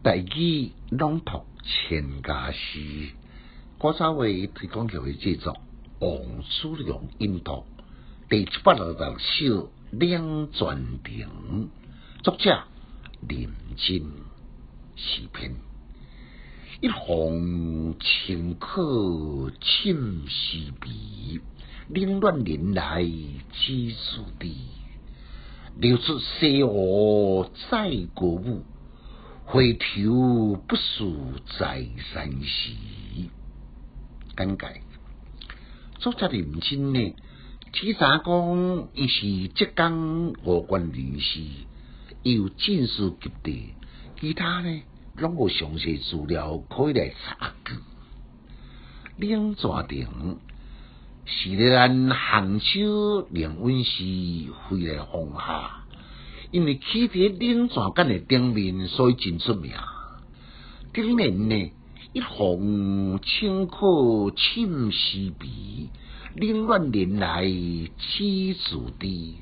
大义朗读千家诗，古早为推广教育制作，王叔良音读第七百六十六首两转亭，作者林真诗篇。一行清客寝时鼻，冷暖人来几时地？流出西河载歌舞。回头不诉在山时，感慨。作者林清呢，只查讲伊是浙江武官人士，有进士及第，其他呢拢无详细资料可以来查据。两座亭是咧咱杭州灵温时飞来风下。因为起伫冷泉间的顶面，所以真出名。顶面呢，一方清可寝时鼻，冷暖连来起自地。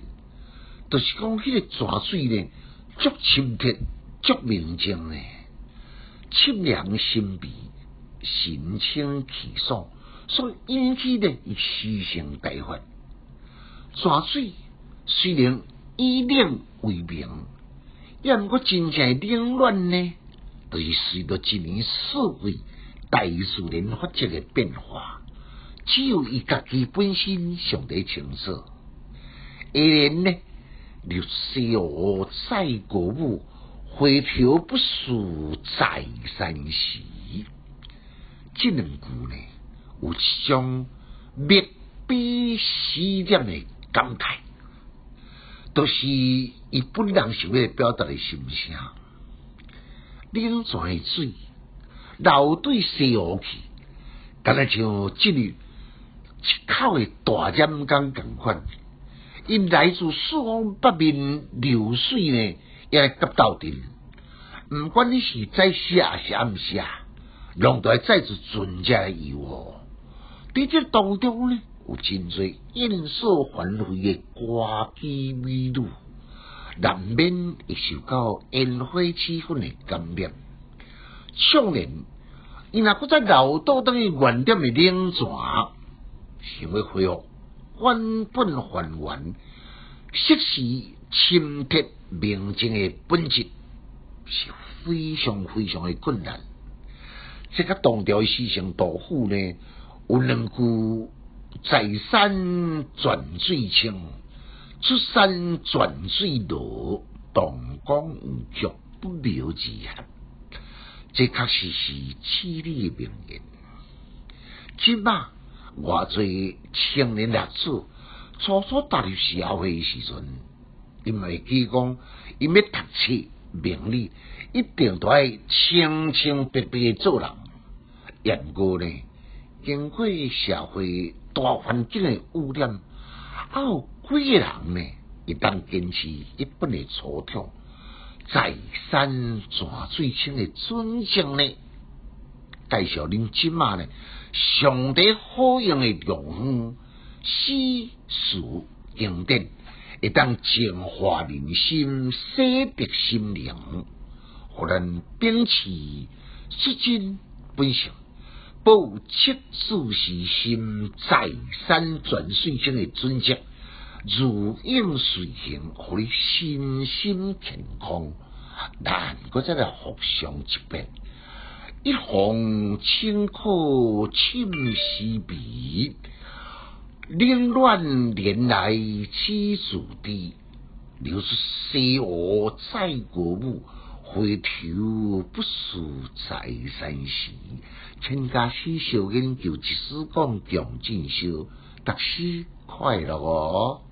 就是讲，迄个泉水呢，足清澈、足明净呢，清凉心脾，神清气爽，所以引起呢，伊诗性大发。泉水虽然。以冷为名，也毋过真正冷暖呢，都是随着一年四季大自然发展的变化，只有伊家己本身上得清楚。下联呢，六西河载歌舞，回头不诉在山时。这两句呢，有一种灭悲思念的感慨。都是伊本人想要表达的心声。冷泉的水流对西湖去，敢若像即日一口的大染缸共款。因来自四方八面流水呢，也来急斗阵。毋管你是在写是暗写，拢都系载住存在的意义。伫这当中呢？有真侪艳色繁辉的歌姬美女，难免会受到烟火气氛诶感染。少年，伊若搁再老道等于原点诶冷泉，想要恢复原本还原、适时清澈明净诶本质，是非常非常诶困难。这个唐朝诗圣杜甫呢，有两句。在山转水清，出山转水落，东江绝不留之憾。这确实是凄厉的名言。即马偌侪青年学子初初踏入社会时阵，因为记讲，因要读书名利，一定都爱清清白白做人。然而呢，经过社会。大环境的污染，还有几个人呢？一旦坚持一本的粗调，在山泉水清的尊敬呢？介绍恁即马呢？上帝好用的用语、诗词经典，一旦净化人心、洗涤心灵，互咱秉持率真本性。保持自是心在山转水间的准则，如影随形，互你身心健康。难过再来互相一遍，一行清客寝时鼻，凌乱连来起自地，流出西河载歌舞。回头不诉在山时，全家诗小研究，一丝讲强进修，读书快乐哦。